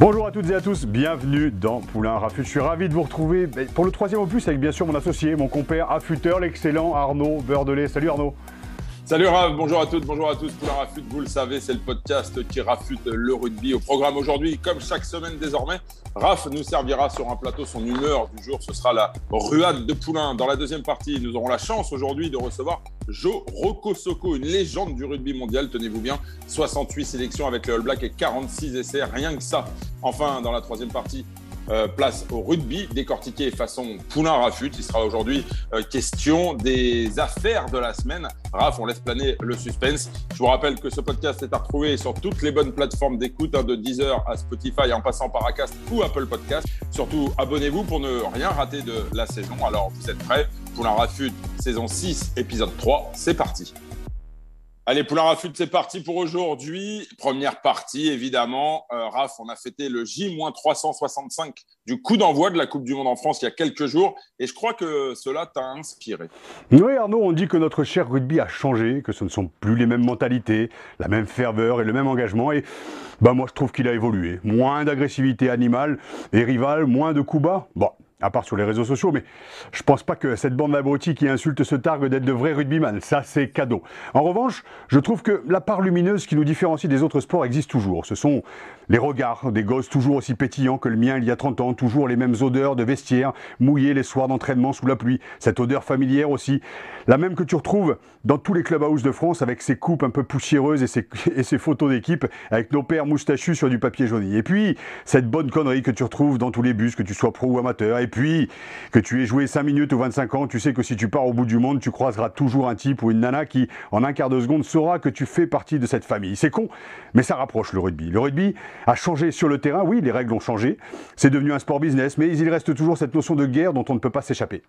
Bonjour à toutes et à tous, bienvenue dans Poulain Rafut. Je suis ravi de vous retrouver pour le troisième opus avec bien sûr mon associé, mon compère affûteur, l'excellent Arnaud Beurdelet. Salut Arnaud. Salut Raph, bonjour à toutes, bonjour à tous. Poulain Rafut, vous le savez, c'est le podcast qui rafute le rugby. Au programme aujourd'hui, comme chaque semaine désormais, Raph nous servira sur un plateau son humeur du jour. Ce sera la ruade de Poulain. Dans la deuxième partie, nous aurons la chance aujourd'hui de recevoir Joe Rokosoko, une légende du rugby mondial. Tenez-vous bien, 68 sélections avec le All Black et 46 essais, rien que ça. Enfin, dans la troisième partie, euh, place au rugby, décortiqué façon poulain rafut. Il sera aujourd'hui euh, question des affaires de la semaine. Raf, on laisse planer le suspense. Je vous rappelle que ce podcast est à retrouver sur toutes les bonnes plateformes d'écoute, hein, de Deezer à Spotify en passant par Acast ou Apple Podcast. Surtout, abonnez-vous pour ne rien rater de la saison. Alors, vous êtes prêts? Poulain Rafut, saison 6, épisode 3, c'est parti. Allez, Poulain Rafut, c'est parti pour aujourd'hui. Première partie, évidemment. Euh, Raph, on a fêté le J-365 du coup d'envoi de la Coupe du Monde en France il y a quelques jours. Et je crois que cela t'a inspiré. Oui, Arnaud, on dit que notre cher rugby a changé, que ce ne sont plus les mêmes mentalités, la même ferveur et le même engagement. Et bah, moi, je trouve qu'il a évolué. Moins d'agressivité animale et rivale, moins de coups bas. Bon, à part sur les réseaux sociaux, mais je pense pas que cette bande d'abrutis qui insulte se targue d'être de vrais rugbyman. Ça, c'est cadeau. En revanche, je trouve que la part lumineuse qui nous différencie des autres sports existe toujours. Ce sont les regards des gosses toujours aussi pétillants que le mien il y a 30 ans, toujours les mêmes odeurs de vestiaire, mouillés les soirs d'entraînement sous la pluie. Cette odeur familière aussi, la même que tu retrouves dans tous les clubhouses de France avec ces coupes un peu poussiéreuses et ces photos d'équipe avec nos pères moustachus sur du papier jauni. Et puis, cette bonne connerie que tu retrouves dans tous les bus, que tu sois pro ou amateur. Puis, que tu aies joué 5 minutes ou 25 ans, tu sais que si tu pars au bout du monde, tu croiseras toujours un type ou une nana qui, en un quart de seconde, saura que tu fais partie de cette famille. C'est con, mais ça rapproche le rugby. Le rugby a changé sur le terrain, oui, les règles ont changé. C'est devenu un sport business, mais il reste toujours cette notion de guerre dont on ne peut pas s'échapper.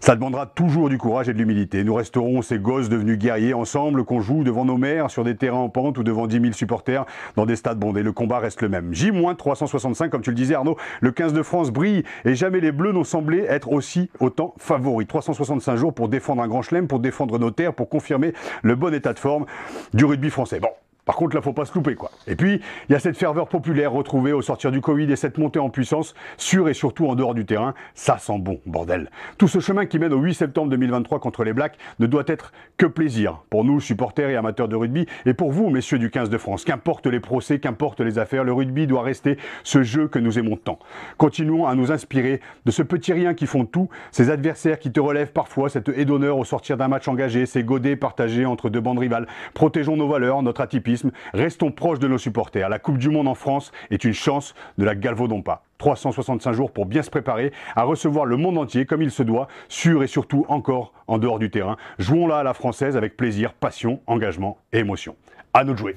Ça demandera toujours du courage et de l'humilité. Nous resterons ces gosses devenus guerriers ensemble, qu'on joue devant nos mères, sur des terrains en pente ou devant 10 000 supporters dans des stades bondés. Le combat reste le même. J-365, comme tu le disais Arnaud, le 15 de France brille et jamais les Bleus n'ont semblé être aussi autant favoris. 365 jours pour défendre un grand chelem, pour défendre nos terres, pour confirmer le bon état de forme du rugby français. Bon, par contre, là, faut pas se louper, quoi. Et puis, il y a cette ferveur populaire retrouvée au sortir du Covid et cette montée en puissance, sur et surtout en dehors du terrain. Ça sent bon, bordel. Tout ce chemin qui mène au 8 septembre 2023 contre les Blacks ne doit être que plaisir. Pour nous, supporters et amateurs de rugby, et pour vous, messieurs du 15 de France. Qu'importe les procès, qu'importe les affaires, le rugby doit rester ce jeu que nous aimons tant. Continuons à nous inspirer de ce petit rien qui font tout, ces adversaires qui te relèvent parfois, cette haie d'honneur au sortir d'un match engagé, ces godets partagés entre deux bandes rivales. Protégeons nos valeurs, notre atypisme Restons proches de nos supporters. La Coupe du Monde en France est une chance, de la galvaudons pas. 365 jours pour bien se préparer à recevoir le monde entier comme il se doit, sur et surtout encore en dehors du terrain. Jouons-la à la française avec plaisir, passion, engagement et émotion. À nous de jouer.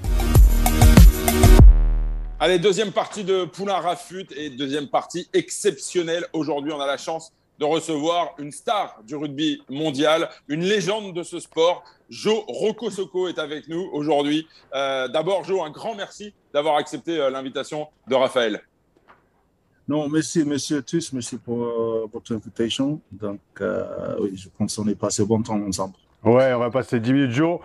Allez, deuxième partie de Poulain Rafut et deuxième partie exceptionnelle. Aujourd'hui, on a la chance de recevoir une star du rugby mondial, une légende de ce sport. Joe Rokosoko est avec nous aujourd'hui. Euh, D'abord, Joe, un grand merci d'avoir accepté euh, l'invitation de Raphaël. Non, merci, monsieur tous, merci pour euh, votre invitation. Donc, oui, je pense qu'on est passé bon temps ensemble. Ouais, on va passer 10 minutes, Joe.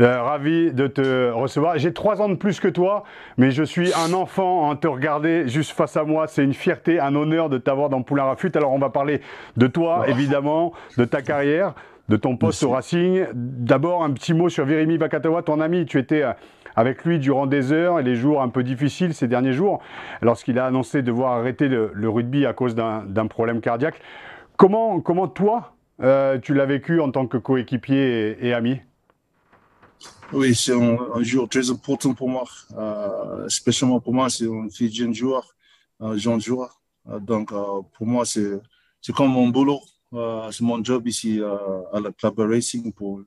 Euh, ravi de te recevoir. J'ai trois ans de plus que toi, mais je suis un enfant en te regarder juste face à moi. C'est une fierté, un honneur de t'avoir dans Poulain Rafut. Alors, on va parler de toi, évidemment, de ta carrière, de ton poste Merci. au Racing. D'abord, un petit mot sur Virimi Vakatawa, ton ami. Tu étais euh, avec lui durant des heures et les jours un peu difficiles ces derniers jours, lorsqu'il a annoncé devoir arrêter le, le rugby à cause d'un problème cardiaque. Comment, comment toi, euh, tu l'as vécu en tant que coéquipier et, ami Oui, c'est un, jour très important pour moi. Euh, spécialement pour moi, c'est un jeune joueur, un jeune joueur. Euh, donc, pour moi, c'est comme mon boulot. C'est mon job ici à la Club Racing pour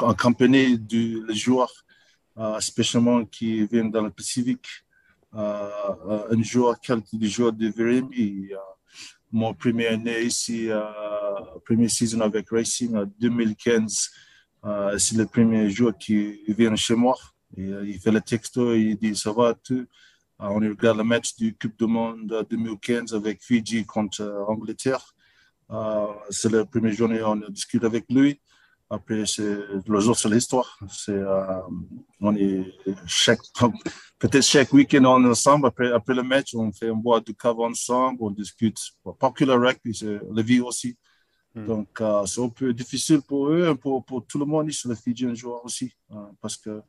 accompagner du, les joueurs, spécialement qui viennent dans le Pacifique. un joueur, qualité de joueur de Virimi. mon premier année ici, première saison avec Racing en 2015, c'est le premier joueur qui vient chez moi. il fait le texto, il dit ça va, tout. on regarde le match du Coupe du Monde 2015 avec Fiji contre Angleterre. Euh, c'est la première journée, on discute avec lui. Après, c'est le jour, c'est l'histoire. C'est, euh, on est chaque, peut-être chaque week-end, on est ensemble. Après, après le match, on fait un bois de cave ensemble, on discute. Pas que le c'est la vie aussi. Hmm. Donc, euh, c'est un peu difficile pour eux, pour, pour tout le monde ici, le Fidji, joueur aussi, parce que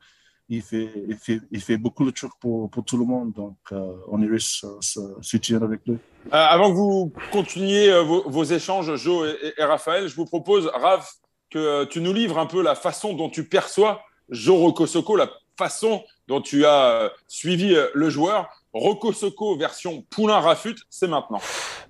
il fait, il fait, il fait beaucoup de trucs pour, pour tout le monde. Donc, euh, on est riche se soutien avec lui. Euh, avant que vous continuiez euh, vos, vos, échanges, Joe et, Raphaël, je vous propose, Rav, que tu nous livres un peu la façon dont tu perçois Joe Rokosoko, la façon dont tu as suivi le joueur. Rokosoko version Poulain Rafut, c'est maintenant.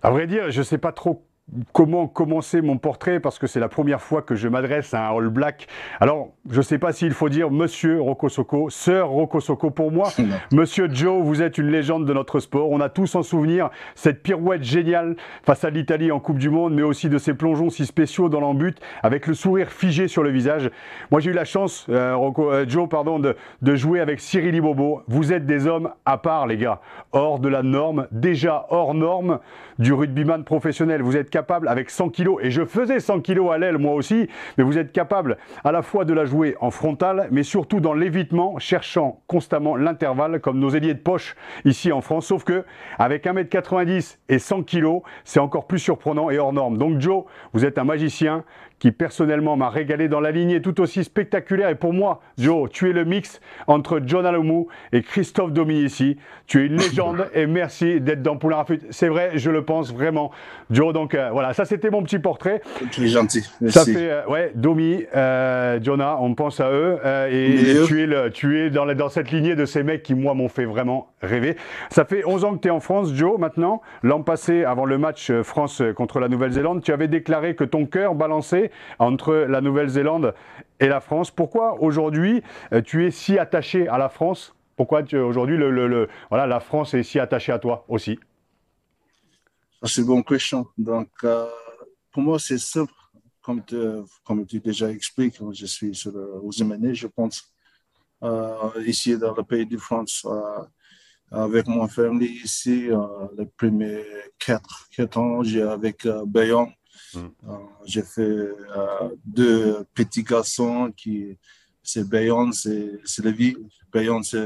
À vrai dire, je ne sais pas trop comment commencer mon portrait parce que c'est la première fois que je m'adresse à un All Black. Alors, je ne sais pas s'il faut dire Monsieur Rokosoko, Sœur Rokosoko pour moi. Monsieur Joe, vous êtes une légende de notre sport. On a tous en souvenir cette pirouette géniale face à l'Italie en Coupe du Monde, mais aussi de ces plongeons si spéciaux dans l'embut avec le sourire figé sur le visage. Moi, j'ai eu la chance, euh, euh, Joe, pardon, de, de jouer avec Cyril Ibobo. Vous êtes des hommes à part, les gars, hors de la norme, déjà hors norme du rugbyman professionnel. Vous êtes avec 100 kilos, et je faisais 100 kilos à l'aile moi aussi, mais vous êtes capable à la fois de la jouer en frontal, mais surtout dans l'évitement, cherchant constamment l'intervalle, comme nos ailiers de poche ici en France. Sauf que avec 1m90 et 100 kilos, c'est encore plus surprenant et hors norme. Donc Joe, vous êtes un magicien qui personnellement m'a régalé dans la lignée tout aussi spectaculaire. Et pour moi, Joe, tu es le mix entre John Alomou et Christophe Dominici. Tu es une légende et merci d'être dans Poulain Rafut. C'est vrai, je le pense vraiment. Joe, donc euh, voilà, ça c'était mon petit portrait. Tu es gentil. Merci. Ça fait, euh, ouais, Domi, euh, Jonah, on pense à eux. et, tu es, le, tu es dans, la, dans cette lignée de ces mecs qui, moi, m'ont fait vraiment rêver. Ça fait 11 ans que tu es en France, Joe, maintenant. L'an passé, avant le match France contre la Nouvelle-Zélande, tu avais déclaré que ton cœur balançait entre la Nouvelle-Zélande et la France. Pourquoi aujourd'hui euh, tu es si attaché à la France? Pourquoi aujourd'hui le, la France est si attachée à toi aussi? C'est une bonne question. Donc, euh, pour moi, c'est simple. Comme tu, comme déjà expliques, je suis sur aux je pense, euh, ici dans le pays de France, avec mon famille ici, les premiers 4, 4 ans, j'ai avec Bayonne j'ai fait euh, deux petits garçons qui, c'est Bayon, c'est la vie. Bayon, c'est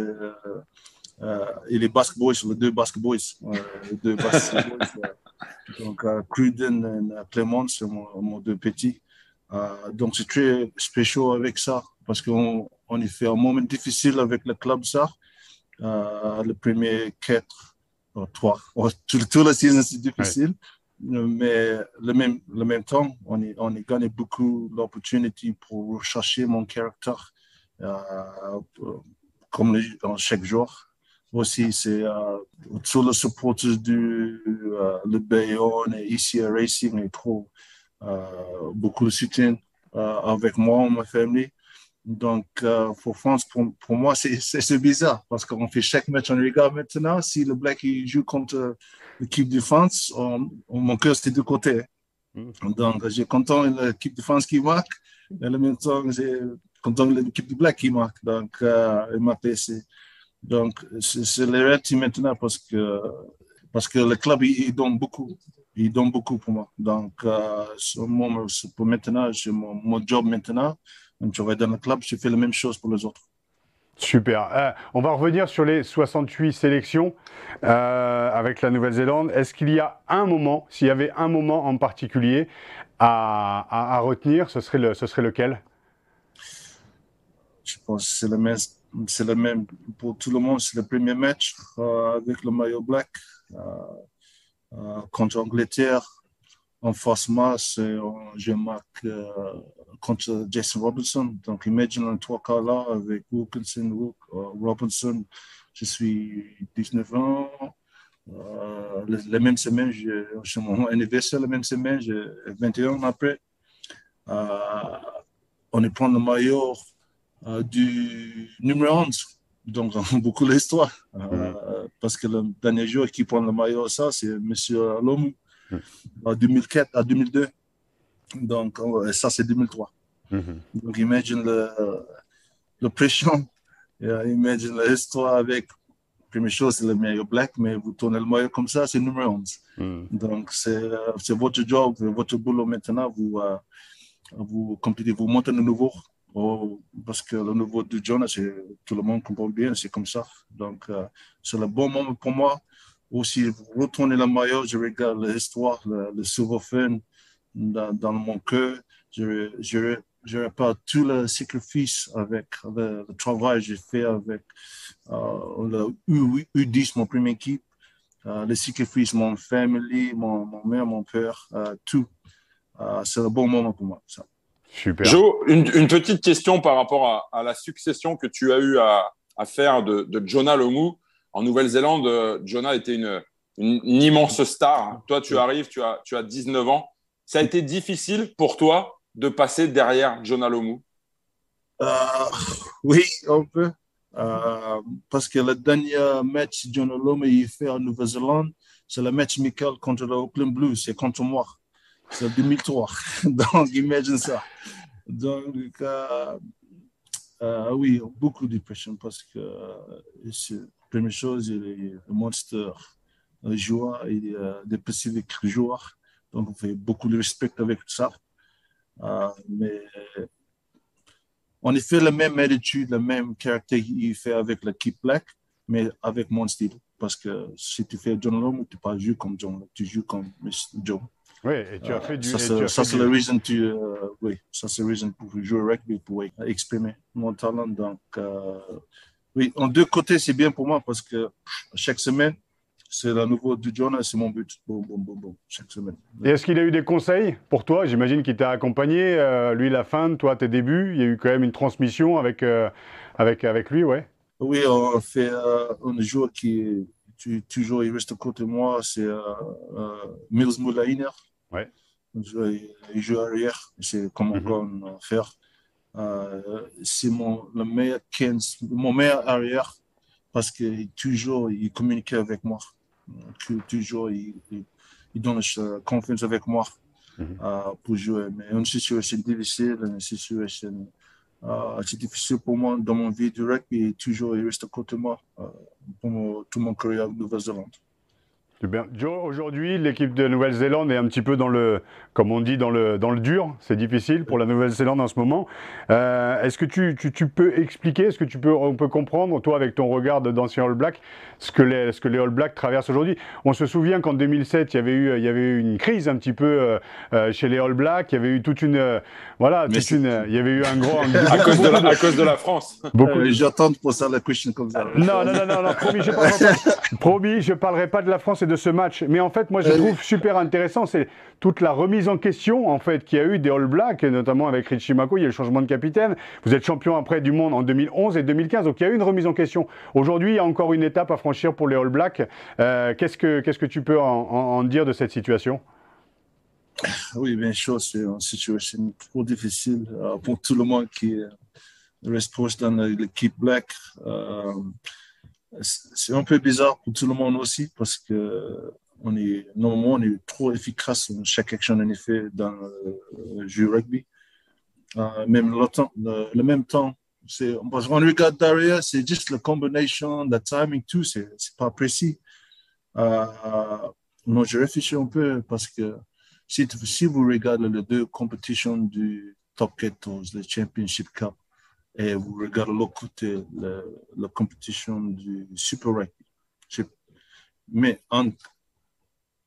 euh, et les Basque Boys, les deux Basque Boys. les deux Basque Boys donc, Cruden et Clément, c'est mon, deux petits. donc, c'est très spécial avec ça parce qu'on on y fait un moment difficile avec le club, ça. le premier quatre, trois, tout, tout la saison, c'est difficile mais le même, le même temps, on est, on est gagné beaucoup l'opportunité pour chercher mon caractère euh, comme chaque jour. Aussi, c'est euh, tous les supporters du euh, le et ici à Racing et trop euh, beaucoup de soutien euh, avec moi ma famille. Donc, pour France, pour, pour moi, c'est bizarre parce qu'on fait chaque match, on regarde maintenant. Si le Black joue contre l'équipe de France, on, mon cœur c'était de côté. Mm. Donc, j'ai content l'équipe de France qui marque, et en même temps, j'ai content l'équipe de Black qui marque. Donc, euh, il m'a Donc, c'est les réalité maintenant parce que, parce que le club, il, donne beaucoup. Il donne beaucoup pour moi. Donc, euh, pour maintenant, c'est mon, mon job maintenant. Je vais dans le club, je fais la même chose pour les autres. Super. Euh, on va revenir sur les 68 sélections euh, avec la Nouvelle-Zélande. Est-ce qu'il y a un moment, s'il y avait un moment en particulier à, retenir, ce serait, lequel? Je pense que c'est le même, pour tout le monde. C'est le premier match euh, avec le maillot black contre l'Angleterre en face masse, je marque contre Jason Robinson. Donc, imagine un trois quarts là avec Wilkinson, euh, Robinson. Je suis 19 ans. Euh, la, même semaine, c'est mon anniversaire, la même semaine, j'ai 21 ans après. Euh, on est prend le maillot du numéro 11. Donc, beaucoup l'histoire. Euh, parce que le dernier jour qui prend le maillot, ça, c'est M. Lomou, en 2004 à 2002. Donc, ça, c'est 2003. Donc, imagine le, le pression, imagine l'histoire avec première chose, c'est le maillot black, mais vous tournez le maillot comme ça, c'est numéro 11. Mm. Donc, c'est votre job, votre boulot maintenant. Vous, euh, vous complétez, vous montez le nouveau. Oh, parce que le nouveau de Jonas, tout le monde comprend bien, c'est comme ça. Donc, euh, c'est le bon moment pour moi. Aussi, vous retournez le maillot, je regarde l'histoire, le, le souvenir dans, dans, mon cœur. Je, je, je répare tout le sacrifice avec le, travail que j'ai fait avec euh, le U, U10, mon premier équipe, euh, le sacrifice, mon famille, mon, mon mère, mon père, euh, tout. c'est un bon moment pour moi. Ça. Super. Joe, une, une, petite question par rapport à, à, la succession que tu as eu à, à faire de, de, Jonah Lomu. En Nouvelle-Zélande, Jonah était une, une, immense star. Toi, tu arrives, tu as, tu as 19 ans. Ça a été difficile pour toi de passer derrière Jonah Lomu euh, Oui, un peu. Euh, parce que le dernier match Jonah Lomu il fait en Nouvelle-Zélande, c'est le match Michael contre le Oakland Blues, c'est contre moi. C'est 2003. Donc, imagine ça. Donc, euh, oui, beaucoup de pression parce que première chose, il est un monster joueur, il est joueurs. Donc, on fait beaucoup de respect avec ça. Euh, mais on fait la même attitude, le même caractère qu'il fait avec l'équipe Black, mais avec mon style. Parce que si tu fais John Long, tu ne pas jouer comme John, tu joues comme Joe. Oui, et tu as fait du. Ça, c'est la raison tu, euh, oui, ça c'est la raison pour jouer rugby, pour exprimer mon talent. Donc, euh, oui, en deux côtés, c'est bien pour moi parce que chaque semaine, c'est la nouveau du Jonas, c'est mon but. Bon, bon, bon, bon, chaque semaine. Et est-ce qu'il a eu des conseils pour toi? J'imagine qu'il t'a accompagné, euh, lui la fin, toi tes débuts. Il y a eu quand même une transmission avec, euh, avec, avec lui, ouais Oui, on fait euh, un joueur qui toujours il reste à côté de moi, c'est Mills Moulainer. Ouais. Il joue arrière, c'est comment mm -hmm. faire. c'est mon, le meilleur, mon meilleur arrière parce que toujours il communiquait avec moi toujours il, il, il donne confiance avec moi mm -hmm. uh, pour jouer. Mais une situation difficile, une situation uh, c'est difficile pour moi dans mon vie du rugby, toujours il reste à côté de moi uh, pour tout mon carrière en Nouvelle-Zélande. Bien. Joe, aujourd'hui, l'équipe de Nouvelle-Zélande est un petit peu dans le, comme on dit, dans le, dans le dur. C'est difficile pour la Nouvelle-Zélande en ce moment. Euh, est-ce que tu, tu, tu, peux expliquer, est-ce que tu peux, on peut comprendre, toi, avec ton regard d'ancien All Black, ce que les, ce que les All Blacks traversent aujourd'hui? On se souvient qu'en 2007, il y avait eu, il y avait eu une crise un petit peu euh, euh chez les All Blacks. Il y avait eu toute une, euh, voilà, toute une, il y avait eu un gros, à, cause de la, à cause de la France. Beaucoup. Euh, J'attends pour ça la question comme ça. Non, non, non, non, non promis, je parlerai promis, je parlerai pas de la France et de de ce match. Mais en fait, moi, je trouve super intéressant, c'est toute la remise en question en fait qu'il y a eu des All Blacks, notamment avec Richie Mako, il y a le changement de capitaine. Vous êtes champion après du monde en 2011 et 2015, donc il y a eu une remise en question. Aujourd'hui, il y a encore une étape à franchir pour les All Blacks. Euh, qu'est-ce que qu'est-ce que tu peux en, en, dire de cette situation? Oui, bien sûr, c'est une situation trop difficile euh, pour tout le monde qui reste proche dans l'équipe Black. Euh, c'est un peu bizarre pour tout le monde aussi parce que on est, normalement, on est trop efficace dans chaque action en effet dans le jeu rugby. Euh, même le, temps, le même temps, c'est, parce qu'on regarde derrière, c'est juste la combination, le timing, tout, c'est, c'est pas précis. Euh, non, je réfléchis un peu parce que si, si vous regardez les deux compétitions du Top 14, le Championship Cup, et vous regardez l'autre côté, la, compétition du Super Rugby. Mais en,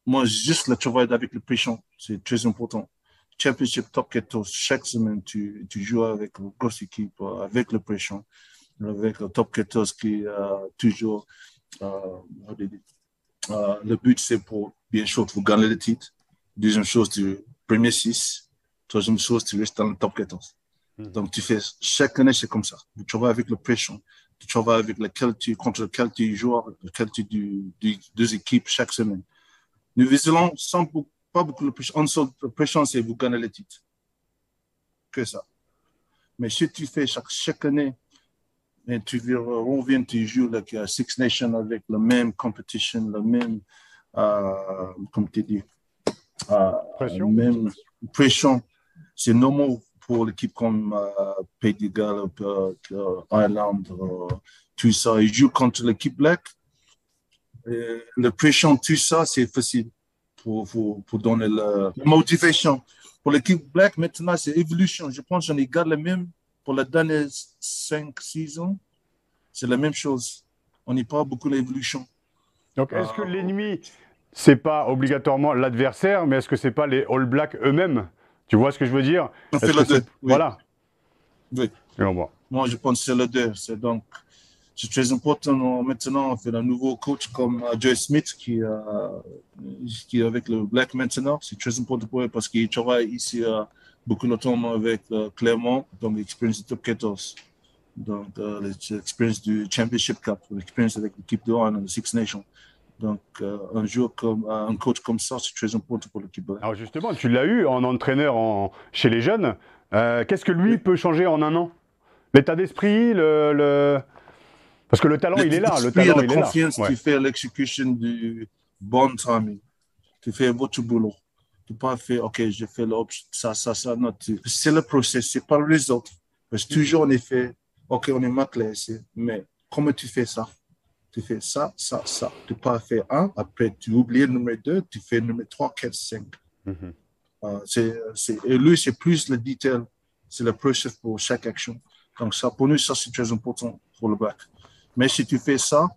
moi, juste le travail avec le pression, c'est très important. Championship Top 14, chaque semaine, tu, tu joues avec une grosse équipe, avec le pression, avec le Top 14 qui a toujours, euh, euh, le but, c'est pour, bien sûr, pour gagner le titre. Deuxième chose, du premier 6. Troisième chose, tu restes dans le Top 14. Hmm. Donc, tu fais, chaque année, c'est comme ça. Tu travailles avec le pression. Tu travailles avec la qualité, contre la qualité du joueur, la qualité du, du, deux équipes chaque semaine. Nous visons sans pas beaucoup de pression. En seule pression, c'est vous gagnez le titre. Que ça. Mais si tu fais chaque, chaque année, et tu reviens, tu joues like, uh, Six Nations avec la même competition, la même, uh, comme tu dis, uh, pression. même pression. C'est normal pour l'équipe comme uh, Pays de Galles, uh, Ireland, uh, tout ça. Ils jouent contre l'équipe black. Et la pression, tout ça, c'est facile pour, pour, pour donner la motivation. Pour l'équipe black, maintenant, c'est évolution. Je pense qu'on garde le même pour la dernière cinq saisons. C'est la même chose. On n'y pas beaucoup l'évolution. Donc, est-ce que l'ennemi, c'est pas obligatoirement l'adversaire, mais est-ce que c'est pas les All Blacks eux-mêmes? Tu vois ce que je veux dire On fait Est-ce le que c'est- deux, oui. Voilà. Oui. Et on voit. Moi, je pense que c'est le deux. C'est donc, c'est très important. Maintenant, on fait un nouveau coach comme euh, Joe Smith qui, euh, qui est avec le Black maintenant. C'est très important pour eux parce qu'il travaille ici euh, beaucoup temps avec euh, Clermont, donc l'expérience du top 14. Donc, l'expérience du Championship Cup, l'expérience avec l'équipe de One le Six Nations. Donc, euh, un jour comme euh, un coach comme ça, c'est très important pour l'équipe. Alors justement, tu l'as eu en entraîneur en- chez les jeunes. Euh, Qu'est-ce que lui peut changer en un an? L'état d'esprit, le, le- parce que le talent, il est là. Le talent, la il est là. confiance, Ouais. tu fais l'exécution du bon timing. Tu fais votre boulot. Tu peux pas faire, OK, fais l'op, ça, ça, ça. Non, tu- c'est le process, c'est pas le résultat. Parce que toujours, on est fait, OK, on est mal ici, mais comment tu fais ça? Tu fais ça, ça, ça. Tu pas faire un, après tu oublies le numéro 2, tu fais le numéro 3, 4, 5. Mhm. Euh, c'est, c'est, et lui, c'est plus le detail, c'est le process pour chaque action. Donc, ça, pour nous, ça, c'est très important pour le bac. Mais si tu fais ça,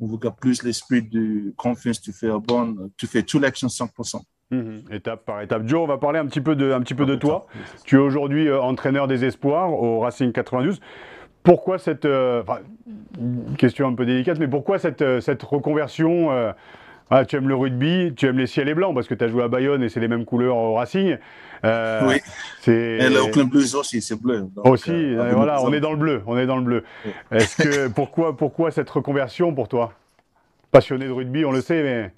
on regarde plus l'esprit de confiance, tu fais bon, tu fais toute l'action 100%. Mhm. Étape par étape. Joe, on va parler un petit peu de, un petit peu de toi. Tu es aujourd'hui euh, entraîneur des espoirs au Racing 92. Pourquoi cette euh, enfin, une question un peu délicate, mais pourquoi cette, euh, cette reconversion euh, ah, Tu aimes le rugby, tu aimes les ciels et blancs parce que tu as joué à Bayonne et c'est les mêmes couleurs au Racing. Euh, Oui. C'est Et le Oakland Blues aussi, c'est bleu. Donc, aussi. euh, voilà, on est dans le bleu. On est dans le bleu. Oui. Est-ce que pourquoi pourquoi cette reconversion pour toi? Passionné de rugby, on le sait, mais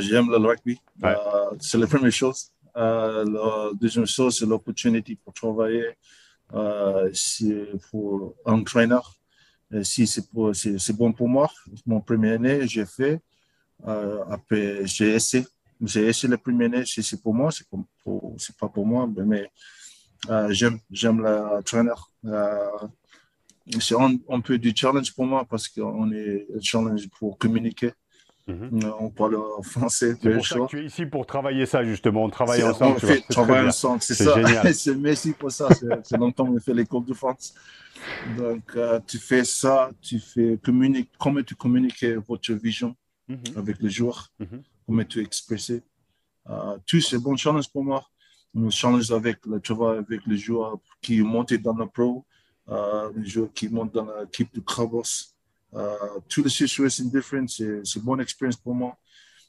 J'aime le rugby. Ouais. Euh, c'est la première chose. La deuxième chose, c'est l'opportunité pour travailler. Euh, pour un entraîneur. Et si c'est bon pour moi, mon première année, j'ai fait. Euh, après, j'ai essayé. J'ai essayé la première année. Si c'est pour moi, c'est pas pour moi. Mais, euh, j'aime l'entraîneur. Euh, c'est un, un peu du challenge pour moi parce qu'on est challenge pour communiquer. Mhm. On parle en français. c'est pour ça que tu es ici pour travailler ça justement. On travaille ensemble. on tu vois, fait bien. ensemble, c'est ça. c'est merci pour ça. C'est longtemps qu'on fait l'école de France. Donc, euh, tu fais ça, tu fais communique, comment tu communiques votre vision Mhm. avec les joueurs, Mhm. comment tu expresser. Euh, tout c'est bon challenge pour moi. On challenge avec le travail avec les joueurs qui montent dans le pro, euh, les joueurs qui montent dans l'équipe de Crabos. Euh, toutes les situations différentes, c'est une bonne expérience pour moi.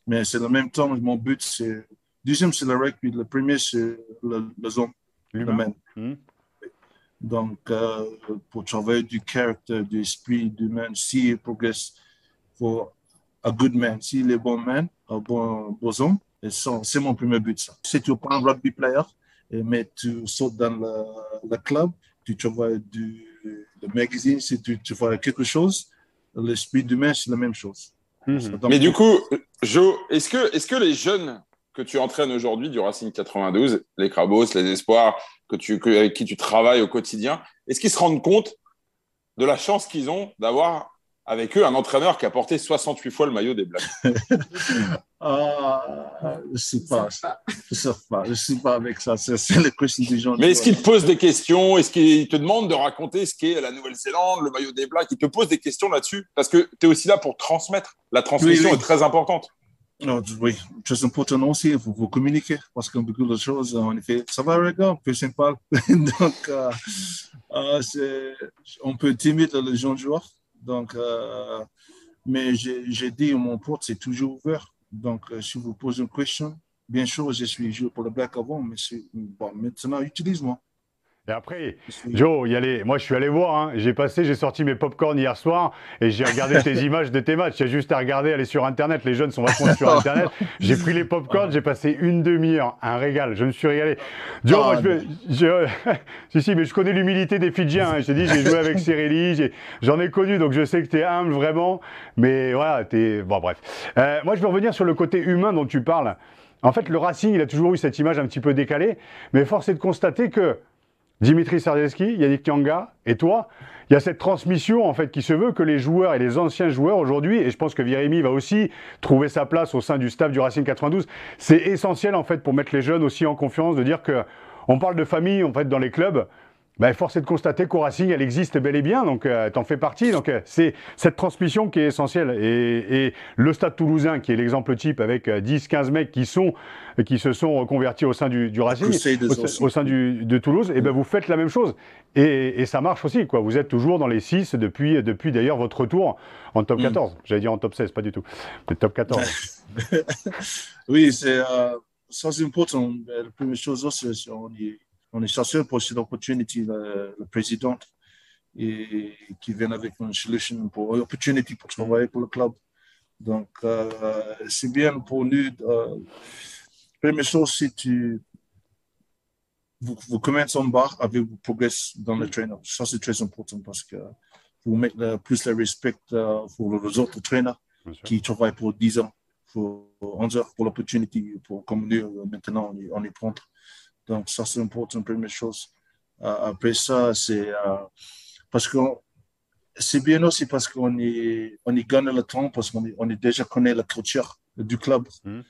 Mais c'est en même temps, mon but, c'est. Deuxième, c'est le rugby. Le premier, c'est le, le zone, le L'humain. man. Mhm. Donc, euh, pour travailler du caractère, du esprit du man, s'il progresse, pour a good man, s'il est bon man, un bon, bon homme, c'est mon premier but. Ça. Si tu prends un rugby player, mais tu sautes dans le, le club, tu travailles du le magazine, si tu, tu fais quelque chose, l'esprit du man, c'est la même chose. Mhm. Mais du coup, Joe, est-ce que, est que les jeunes que tu entraînes aujourd'hui du Racing 92, les Crabos, les Espoirs, que tu, que- avec qui tu travailles au quotidien, est-ce qu'ils se rendent compte de la chance qu'ils ont d'avoir avec eux un entraîneur qui a porté 68 fois le maillot des Blacks Ah, je sais pas. Je sais pas. Je sais pas avec ça. C'est la question des gens. Mais est-ce qu'ils te posent des questions? Est-ce qu'ils te demandent de raconter ce qu'est la Nouvelle-Zélande, le maillot des Blacks? Ils te posent des questions là-dessus Parce que tu es aussi là pour transmettre. La transmission Oui, oui. est très importante. Non, oui, très important aussi, il faut, communiquer parce que beaucoup de choses, en effet, ça va, regarde, peu sympa. Donc, euh, euh, c'est- on peut timide les jeunes joueurs. Donc, euh, mais j'ai dit, mon porte, c'est toujours ouvert. Donc, euh, si vous posez une question, bien sûr, je suis joué pour le Black avant, mais bon, maintenant, utilise-moi. Et après, Joe, y aller. moi je suis allé voir, hein. j'ai passé, j'ai sorti mes popcorn hier soir et j'ai regardé tes images de tes matchs. Il y a juste à regarder, aller sur Internet, les jeunes sont vachement sur Internet. J'ai pris les popcorn, j'ai passé une demi-heure, un régal, je me suis régalé. Joe, moi, je, si, si, mais je connais l'humilité des Fidjiens. Hein. Je dit, j'ai joué avec Cyril, j'en ai, connu, donc je sais que tu es humble vraiment. Mais voilà, es... Bon, bref. Euh, moi, je veux revenir sur le côté humain dont tu parles. En fait, le Racing, il a toujours eu cette image un petit peu décalée, mais force est de constater que Dimitri Sardeski, Yannick Tianga et toi, il y a cette transmission en fait qui se veut que les joueurs et les anciens joueurs aujourd'hui, et je pense que Virimi va aussi trouver sa place au sein du staff du Racing 92, c'est essentiel en fait pour mettre les jeunes aussi en confiance, de dire que on parle de famille en fait dans les clubs, ben, force est de constater qu'au Racing, elle existe bel et bien, donc euh, t'en fais partie. Donc euh, c'est cette transmission qui est essentielle. Et, et, le Stade Toulousain, qui est l'exemple type, avec 10-15 euh, mecs qui sont qui se sont reconvertis au sein du, du Racing, au, sein du, de Toulouse, et ben vous faites la même chose. Et, et, ça marche aussi, quoi. Vous êtes toujours dans les 6 depuis depuis d'ailleurs votre retour en top 14. Mm. J'allais dire en top 16, pas du tout. Mais top 14. oui, c'est euh, ça c'est important. La première chose, c'est on y on est chanceux pour cette opportunité, le, le président, et, qui vient avec une solution pour opportunité pour travailler pour le club. Donc, euh, c'est bien pour nous. Euh, première chose, si tu vous, vous commencez en bas avec vous progressez dans le trainer. Ça, c'est très important parce que vous mettez plus le respect euh, pour les autres traîneurs qui travaillent pour 10 ans, pour 11 heures, pour l'opportunité, pour comme nous, maintenant, on y, on y prend. Donc, ça, c'est important, première chose. Euh, après ça, c'est euh, parce que c'est bien aussi parce qu'on est, on gagne le temps, parce qu'on est, on déjà connaît la culture du club. Mm.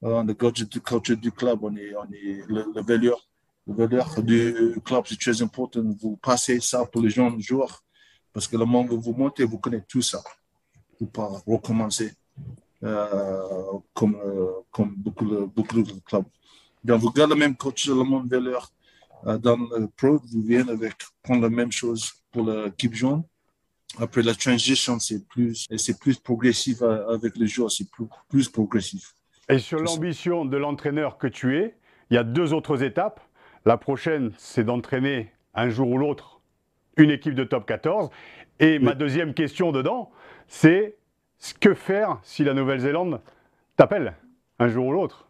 Uh, la culture du, culture du club, on est, on est le, le valeur, le valeur du club, c'est très important. Vous passez ça pour les jeunes joueurs, parce que le monde vous montez, vous connaissez tout ça. Vous pas recommencer euh, comme, euh, comme beaucoup, beaucoup de clubs. Donc, vous gardez le même coach de le monde valeur euh, dans le pro, vous venez avec prendre la même chose pour l'équipe jaune. Après la transition, c'est plus, c'est plus progressif euh, avec les joueurs, c'est plus, plus progressif. Et sur l'ambition de l'entraîneur que tu es, il y a deux autres étapes. La prochaine, c'est d'entraîner un jour ou l'autre une équipe de top 14. Et ma deuxième question dedans, c'est que faire si la Nouvelle-Zélande t'appelle un jour ou l'autre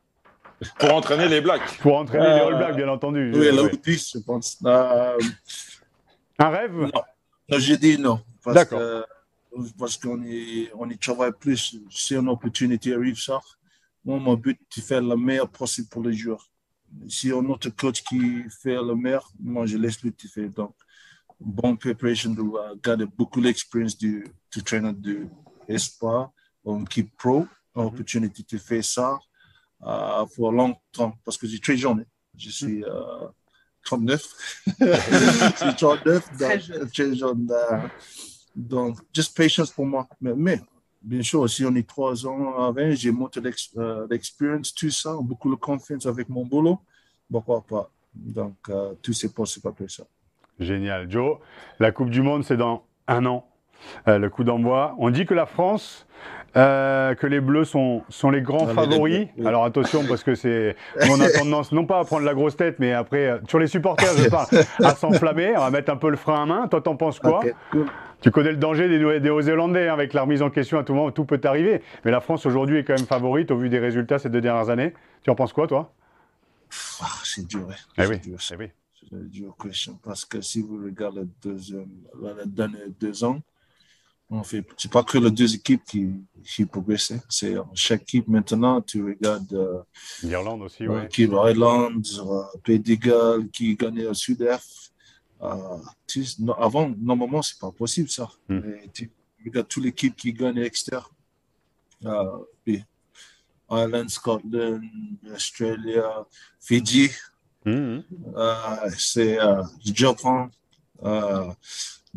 pour entraîner les Blacks. Pour entraîner les All Blacks, bien entendu. Oui, là je pense. Euh, un rêve? Non, j'ai dit non. D'accord. Parce qu'on y, on y travaille plus. Si une opportunité arrive, ça, moi, mon but, c'est de faire le meilleur possible pour les joueurs. Si on a autre coach qui fait le meilleur, moi, je laisse lui faire. Donc, bonne préparation, de uh, garder beaucoup d'expérience du, du trainer de Espoir, on keep pro, mm-hmm. opportunité de faire ça euh, pour longtemps parce que j'ai très jeune. Je suis euh, 39. je suis 39, donc très jeune. Euh, donc, just patience pour moi. Mais, mais bien sûr, si on est trois ans avant, j'ai monté euh, l'expérience, tout ça, beaucoup de confiance avec mon boulot. Pourquoi pas? Donc, euh, tout c'est possible après ça. Génial. Joe, la Coupe du Monde, c'est dans un an. Euh, le coup d'envoi. On dit que la France, euh, que les Bleus sont, sont les grands favoris. Alors attention, parce que c'est. On a tendance, non pas à prendre la grosse tête, mais après, euh, sur les supporters, je parle, à s'enflammer, à mettre un peu le frein à main. Toi, t'en penses quoi Tu connais le danger des, des Néo-Zélandais, hein, avec la remise en question à tout moment, tout peut arriver. Mais la France aujourd'hui est quand même favorite au vu des résultats ces deux dernières années. Tu en penses quoi, toi? Ah, C'est dur, eh oui. Eh oui. C'est une dure question. Parce que si vous regardez les deux, les derniers deux ans, fait, c'est pas que les deux équipes qui, qui progressent. C'est chaque équipe maintenant, tu regardes. Euh, L'Irlande aussi, oui. Euh, Pays de Galles qui gagnait au Sud-Est. Euh, avant, normalement, c'est pas possible ça. Hmm. tu regardes toute l'équipe qui gagne extérieur. Euh, Ireland, Scotland, Australia, Fidji. Hmm. Euh, c'est euh, Japon.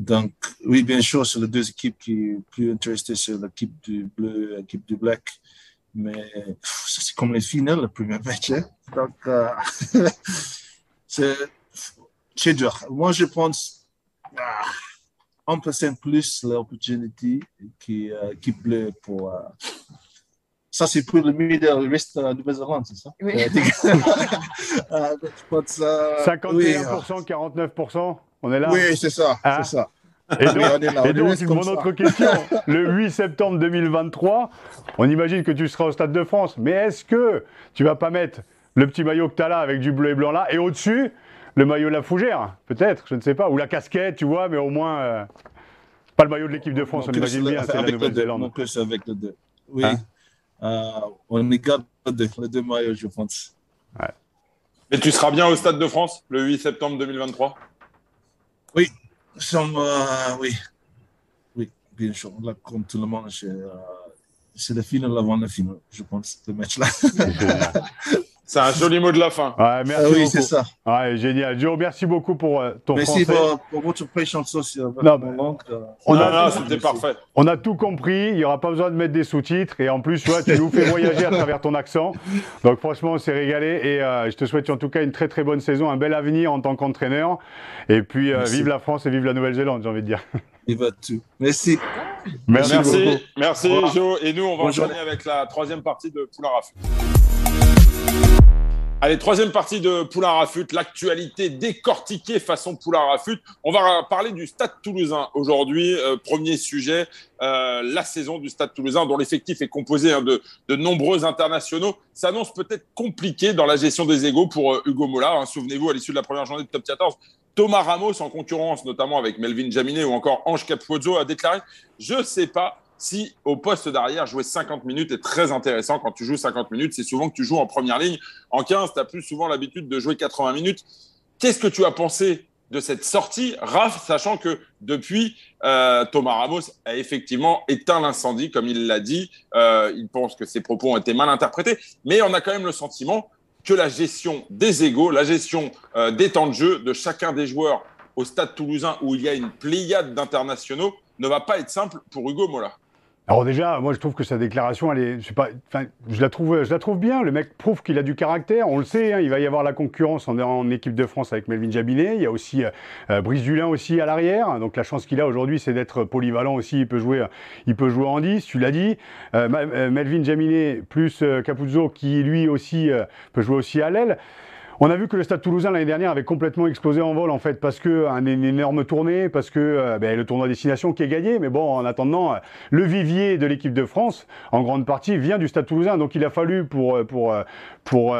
Euh, donc, oui, bien sûr, c'est les deux équipes qui sont plus intéressées, c'est l'équipe du bleu et l'équipe du black. Mais c'est comme les finales, le premier match. Hein. Donc, euh, c'est dur. Moi, je pense ah, 1% plus l'opportunité qui, euh, qui bleu pour, euh, ça, c'est pour le Middle West de Nouvelle-Zélande, c'est ça? Oui. Euh, euh, je pense, euh, 51%, oui, euh, 49%, on est là Oui, c'est ça, Ah. c'est ça. Et donc, on là, on et donc, mon ça. autre question, le 8 septembre 2023, on imagine que tu seras au Stade de France, mais est-ce que tu vas pas mettre le petit maillot que tu as là avec du bleu et blanc là, et au-dessus, le maillot de la fougère Peut-être, je ne sais pas, ou la casquette, tu vois, mais au moins, euh, pas le maillot de l'équipe de France, on Non, imagine bien, c'est la Nouvelle-Zélande. avec le. Oui, Hein euh, on y garde les deux, les deux maillots, je pense. Mais tu seras bien au Stade de France le 8 septembre 2023 Some, euh, oui, oui, bien sûr. Là, comme tout le monde, c'est euh, c'est la finale avant la finale, je pense, ce match-là. C'est un joli mot de la fin. Ouais, merci Ah oui, c'est ça. Ouais, génial. Joe, merci beaucoup pour euh, ton Merci français. pour, pour votre patience aussi avec Non, mon euh, On non, a- non, c'était parfait. On a tout compris, il n'y aura pas besoin de mettre des sous-titres et en plus, tu vois, tu nous fais voyager à travers ton accent. Donc franchement, on s'est régalé et euh, je te souhaite en tout cas une très très bonne saison, un bel avenir en tant qu'entraîneur. Et puis, euh, Merci. vive la France et vive la Nouvelle-Zélande, j'ai envie de dire. Il va tout. Merci. Merci, Merci, beaucoup. merci. Joe. Et nous, on va enchaîner avec la troisième partie de Poulain Rafut. Allez, troisième partie de Poulain Rafut, l'actualité décortiquée façon Poulain Rafut. On va parler du Stade toulousain aujourd'hui. Euh, premier sujet, euh, la saison du Stade toulousain dont l'effectif est composé hein, de, de nombreux internationaux. S'annonce peut-être compliqué dans la gestion des égaux pour euh, Hugo Mollard. hein. Souvenez-vous, à l'issue de la première journée de Top 14, Thomas Ramos, en concurrence notamment avec Melvin Jaminet ou encore Ange Capozzo, a déclaré Je sais pas si au poste d'arrière, jouer 50 minutes est très intéressant. Quand tu joues 50 minutes, c'est souvent que tu joues en première ligne. En 15, tu as plus souvent l'habitude de jouer 80 minutes. Qu'est-ce que tu as pensé de cette sortie, Raph, sachant que depuis, euh, Thomas Ramos a effectivement éteint l'incendie, comme il l'a dit. Euh, il pense que ses propos ont été mal interprétés, mais on a quand même le sentiment que la gestion des égaux, la gestion euh, des temps de jeu de chacun des joueurs au stade toulousain, où il y a une pléiade d'internationaux, ne va pas être simple pour Hugo Mola. Alors déjà, moi je trouve que sa déclaration, elle est, je la trouve, je la trouve bien. Le mec prouve qu'il a du caractère. On le sait, hein, il va y avoir la concurrence en, équipe de France avec Melvin Jabinet. Il y a aussi euh, euh, Brice Dulin aussi à l'arrière. Donc la chance qu'il a aujourd'hui, c'est d'être polyvalent aussi. Il peut jouer, il peut jouer en 10. Tu l'as dit. Euh, euh, Melvin Jaminet plus euh, Capuzzo qui lui aussi euh, peut jouer aussi à l'aile. On a vu que le Stade Toulousain l'année dernière avait complètement explosé en vol en fait parce que un, une énorme tournée, parce que euh, ben, le tournoi destination qui est gagné. Mais bon, en attendant, euh, le vivier de l'équipe de France, en grande partie, vient du Stade Toulousain. Donc il a fallu pour euh, pour pour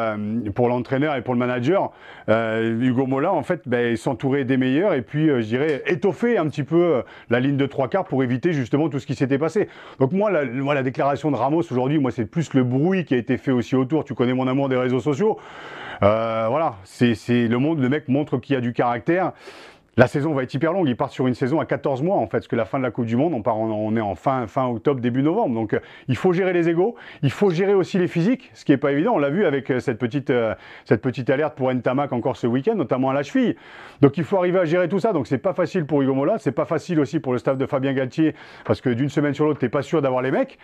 pour l'entraîneur et pour le manager, Hugo Mola en fait, ben, s'entourer des meilleurs et puis je dirais étoffer un petit peu la ligne de trois quarts pour éviter justement tout ce qui s'était passé. Donc moi, la, moi, la déclaration de Ramos aujourd'hui, moi c'est plus le bruit qui a été fait aussi autour. Tu connais mon amour des réseaux sociaux. Euh, voilà, c'est le monde, le mec montre qu'il a du caractère. La saison va être hyper longue. Il part sur une saison à 14 mois, en fait, parce que la fin de la Coupe du Monde, on, part on est en fin, octobre, début novembre. Donc, euh, il faut gérer les égaux. Il faut gérer aussi les physiques, ce qui n'est pas évident. On l'a vu avec euh, cette petite, euh, cette petite alerte pour Ntamak encore ce week-end, notamment à la cheville. Donc, il faut arriver à gérer tout ça. Donc, c'est pas facile pour Hugo Mola. C'est pas facile aussi pour le staff de Fabien Galtier, parce que d'une semaine sur l'autre, t'es pas sûr d'avoir les mecs.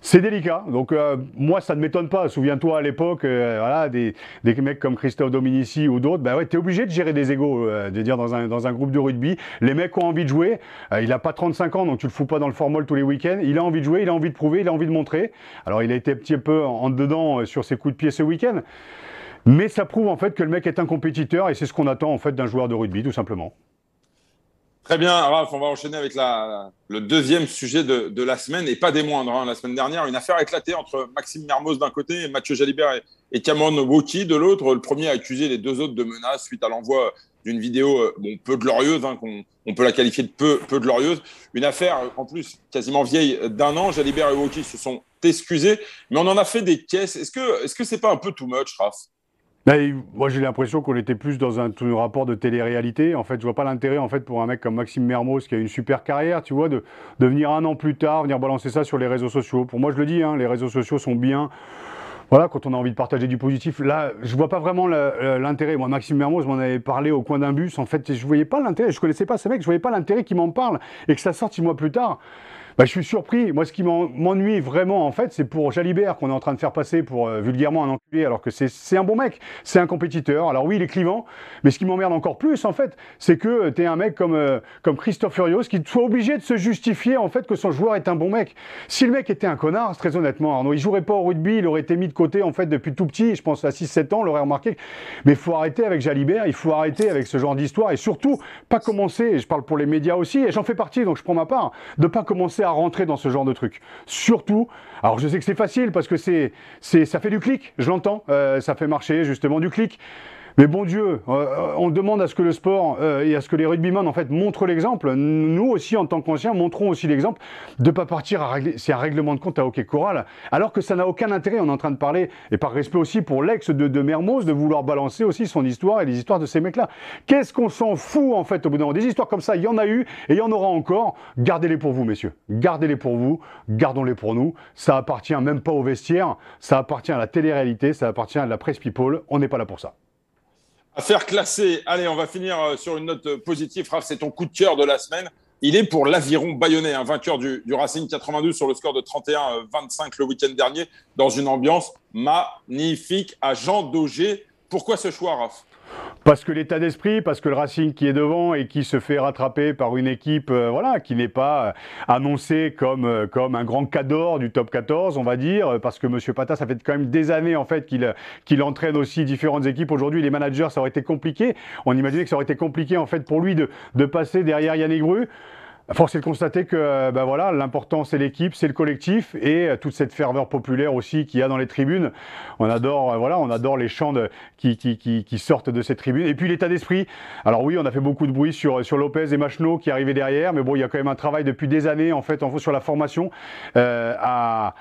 C'est délicat. Donc, moi, ça ne m'étonne pas. Souviens-toi à l'époque, voilà, des, mecs comme Christophe Dominici ou d'autres, bah ouais, t'es obligé de gérer des égaux, de dire dans un, un groupe de rugby. Les mecs ont envie de jouer. Euh, il a pas 35 ans, donc tu le fous pas dans le formol tous les week-ends. Il a envie de jouer, il a envie de prouver, il a envie de montrer. Alors, il a été un petit peu en, dedans euh, sur ses coups de pied ce week-end. Mais ça prouve en fait que le mec est un compétiteur et c'est ce qu'on attend en fait d'un joueur de rugby, tout simplement. Très bien, Raph, on va enchaîner avec le deuxième sujet de, la semaine, et pas des moindres. hein. La semaine dernière, une affaire éclatée entre Maxime Mermoz d'un côté et Mathieu Jalibert et, et Cameron Woki de l'autre. Le premier a accusé les deux autres de menaces suite à l'envoi d'une vidéo euh, peu glorieuse, hein, qu'on on peut la qualifier de peu, peu glorieuse. Une affaire, euh, en plus, quasiment vieille d'un an. Jalibert et Woki se sont excusés, mais on en a fait des caisses. Est-ce que est-ce que c'est pas un peu too much, Raph? Ben, moi, j'ai l'impression qu'on était plus dans un, rapport de télé-réalité. En fait, je vois pas l'intérêt, en fait, pour un mec comme Maxime Mermoz, qui a une super carrière, tu vois, de, de venir un an plus tard, venir balancer ça sur les réseaux sociaux. Pour moi, je le dis, hein, les réseaux sociaux sont bien. Voilà, quand on a envie de partager du positif. Là, je vois pas vraiment l'intérêt. Moi, Maxime Mermoz m'en avait parlé au coin d'un bus. En fait, je voyais pas l'intérêt. Je connaissais pas ce mec. Je voyais pas l'intérêt qu'il m'en parle et que ça sorte six mois plus tard. Bah, je suis surpris. Moi, ce qui m'ennuie vraiment, en fait, c'est pour Jalibert qu'on est en train de faire passer pour euh, vulgairement un enculé, alors que c'est un bon mec, c'est un compétiteur. Alors oui, il est clivant, mais ce qui m'emmerde encore plus, en fait, c'est que tu es un mec comme, euh, comme Christophe Furios qui soit obligé de se justifier, en fait, que son joueur est un bon mec. Si le mec était un connard, très honnêtement, Arnaud, il jouerait pas au rugby, il aurait été mis de côté, en fait, depuis tout petit, je pense à 6-7 ans, l'aurait remarqué. Mais il faut arrêter avec Jalibert, il faut arrêter avec ce genre d'histoire, et surtout, pas commencer, je parle pour les médias aussi, et j'en fais partie, donc je prends ma part, de pas commencer à rentrer dans ce genre de truc. Surtout, alors je sais que c'est facile parce que c'est, c'est, ça fait du clic, je l'entends, euh, ça fait marcher justement du clic. Mais bon Dieu, euh, on demande à ce que le sport euh, et à ce que les rugbymen en fait montrent l'exemple. Nous aussi, en tant qu'anciens, montrons aussi l'exemple de ne pas partir à régler. C'est un règlement de compte à hockey choral, alors que ça n'a aucun intérêt. On est en train de parler, et par respect aussi pour l'ex de, de Mermoz, de vouloir balancer aussi son histoire et les histoires de ces mecs-là. Qu'est-ce qu'on s'en fout en fait au bout d'un moment? Des histoires comme ça, il y en a eu et il y en aura encore. Gardez-les pour vous, messieurs. Gardez-les pour vous. Gardons-les pour nous. Ça appartient même pas au vestiaire. Ça appartient à la télé-réalité. Ça appartient à la presse people. On n'est pas là pour ça. Affaire classée. Allez, on va finir euh, sur une note positive. Raph, c'est ton coup de cœur de la semaine. Il est pour l'Aviron bayonnais, un vainqueur du, Racing 92 sur le score de 31-25 euh, le week-end dernier, dans une ambiance magnifique à Jean Daugé. Pourquoi ce choix, Raph? Parce que l'état d'esprit, parce que le Racing qui est devant et qui se fait rattraper par une équipe euh, voilà, qui n'est pas euh, annoncée comme, euh, comme un grand cador du top 14, on va dire, parce que M. Pata, ça fait quand même des années en fait qu'il qu'il entraîne aussi différentes équipes. Aujourd'hui, les managers, ça aurait été compliqué. On imaginait que ça aurait été compliqué en fait pour lui de, de passer derrière Yannick. Force est de constater que ben voilà, l'important c'est l'équipe, c'est le collectif et euh, toute cette ferveur populaire aussi qu'il y a dans les tribunes. On adore, euh, voilà, on adore les chants qui, sortent de ces tribunes. Et puis l'état d'esprit. Alors oui, on a fait beaucoup de bruit sur, Lopez et Machno qui arrivaient derrière, mais bon, il y a quand même un travail depuis des années en fait sur la formation à,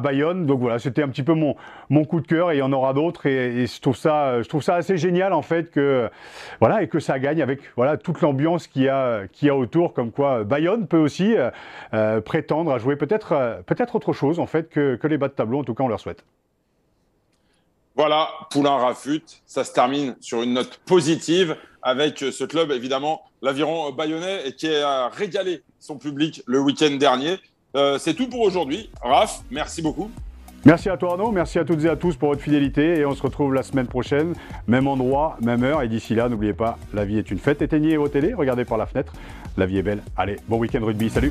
Bayonne. Donc voilà, c'était un petit peu mon, coup de cœur et il y en aura d'autres. Et, je, trouve ça, je trouve ça assez génial en fait que, voilà, et que ça gagne avec voilà, toute l'ambiance qu'il y, a, a autour, comme quoi Bayonne peut aussi euh, euh, prétendre à jouer peut-être euh, peut-être autre chose en fait que, les bas de tableau. En tout cas, on leur souhaite. Voilà, Poulain Rafut, ça se termine sur une note positive avec ce club, évidemment, l'Aviron bayonnais, et qui a régalé son public le week-end dernier. c'est tout pour aujourd'hui. Raph, merci beaucoup. Merci à toi Arnaud, merci à toutes et à tous pour votre fidélité et on se retrouve la semaine prochaine, même endroit, même heure. Et d'ici là, n'oubliez pas, la vie est une fête. Éteignez vos télés, regardez par la fenêtre, la vie est belle. Allez, bon week-end rugby, salut